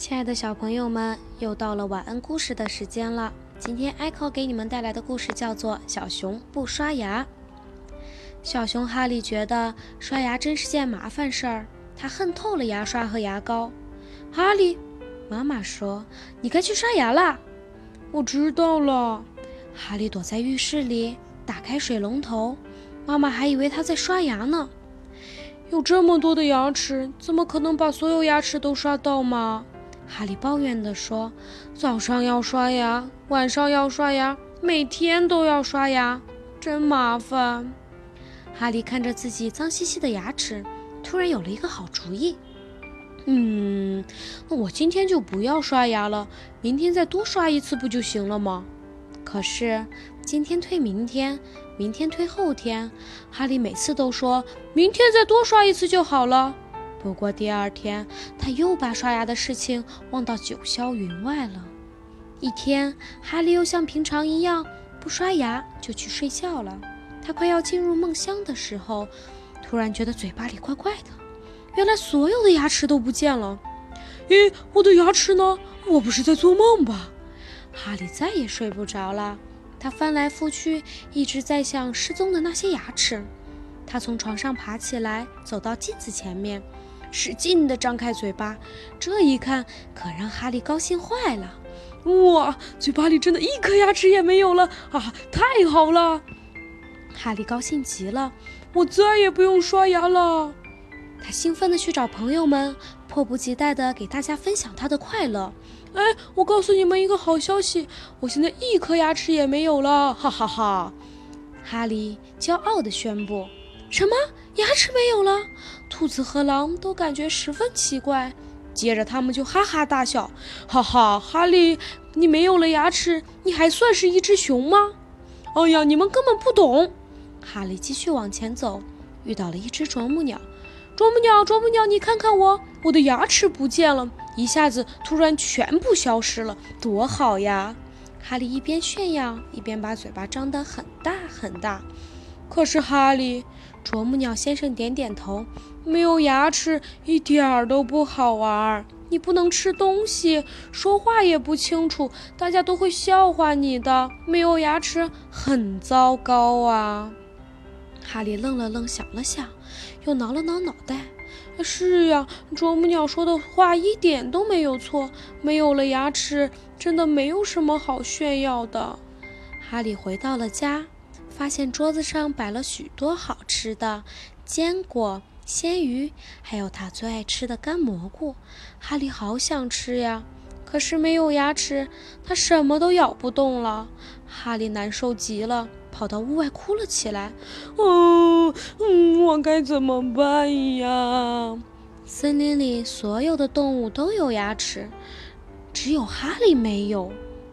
亲爱的小朋友们，又到了晚安故事的时间了。今天 Echo 给你们带来的故事叫做《小熊不刷牙》。小熊哈利觉得刷牙真是件麻烦事儿，他恨透了牙刷和牙膏。哈利，妈妈说你该去刷牙啦。我知道了。哈利躲在浴室里，打开水龙头。妈妈还以为他在刷牙呢。有这么多的牙齿，怎么可能把所有牙齿都刷到吗？哈利抱怨地说：“早上要刷牙，晚上要刷牙，每天都要刷牙，真麻烦。”哈利看着自己脏兮兮的牙齿，突然有了一个好主意。“嗯，我今天就不要刷牙了，明天再多刷一次不就行了吗？”可是今天推明天，明天推后天，哈利每次都说明天再多刷一次就好了。不过第二天，他又把刷牙的事情忘到九霄云外了。一天，哈利又像平常一样不刷牙就去睡觉了。他快要进入梦乡的时候，突然觉得嘴巴里怪怪的。原来所有的牙齿都不见了。咦，我的牙齿呢？我不是在做梦吧？哈利再也睡不着了。他翻来覆去，一直在想失踪的那些牙齿。他从床上爬起来，走到镜子前面。使劲地张开嘴巴，这一看可让哈利高兴坏了。哇，嘴巴里真的一颗牙齿也没有了啊！太好了，哈利高兴极了。我再也不用刷牙了。他兴奋地去找朋友们，迫不及待地给大家分享他的快乐。哎，我告诉你们一个好消息，我现在一颗牙齿也没有了！哈哈哈！哈利骄傲地宣布。什么？牙齿没有了？兔子和狼都感觉十分奇怪，接着他们就哈哈大笑。哈哈，哈利，你没有了牙齿，你还算是一只熊吗？哎呀，你们根本不懂。哈利继续往前走，遇到了一只啄木鸟。啄木鸟，啄木鸟，你看看我，我的牙齿不见了，一下子突然全部消失了，多好呀！哈利一边炫耀，一边把嘴巴张得很大很大。可是哈利。啄木鸟先生点点头，没有牙齿一点儿都不好玩。你不能吃东西，说话也不清楚，大家都会笑话你的。没有牙齿很糟糕啊！哈利愣了愣，想了想，又挠了挠脑袋。是呀，啄木鸟说的话一点都没有错。没有了牙齿，真的没有什么好炫耀的。哈利回到了家。发现桌子上摆了许多好吃的坚果、鲜鱼，还有他最爱吃的干蘑菇。哈利好想吃呀，可是没有牙齿，他什么都咬不动了。哈利难受极了，跑到屋外哭了起来。哦，嗯，我该怎么办呀？森林里所有的动物都有牙齿，只有哈利没有。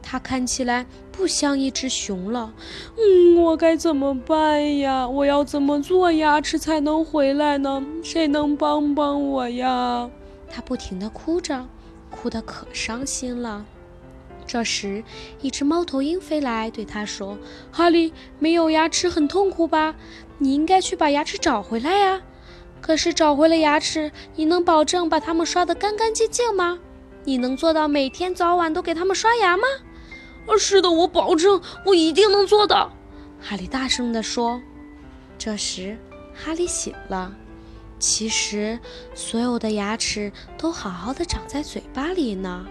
它看起来不像一只熊了，嗯，我该怎么办呀？我要怎么做牙齿才能回来呢？谁能帮帮我呀？他不停地哭着，哭得可伤心了。这时，一只猫头鹰飞来，对他说：“哈利，没有牙齿很痛苦吧？你应该去把牙齿找回来呀。可是找回了牙齿，你能保证把它们刷得干干净净吗？你能做到每天早晚都给它们刷牙吗？”啊，是的，我保证，我一定能做到。”哈利大声地说。这时，哈利醒了。其实，所有的牙齿都好好的长在嘴巴里呢。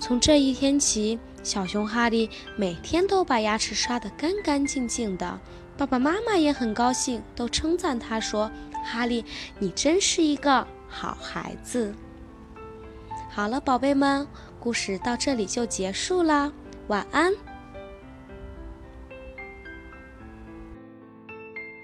从这一天起，小熊哈利每天都把牙齿刷得干干净净的。爸爸妈妈也很高兴，都称赞他说：“哈利，你真是一个好孩子。”好了，宝贝们，故事到这里就结束了。晚安。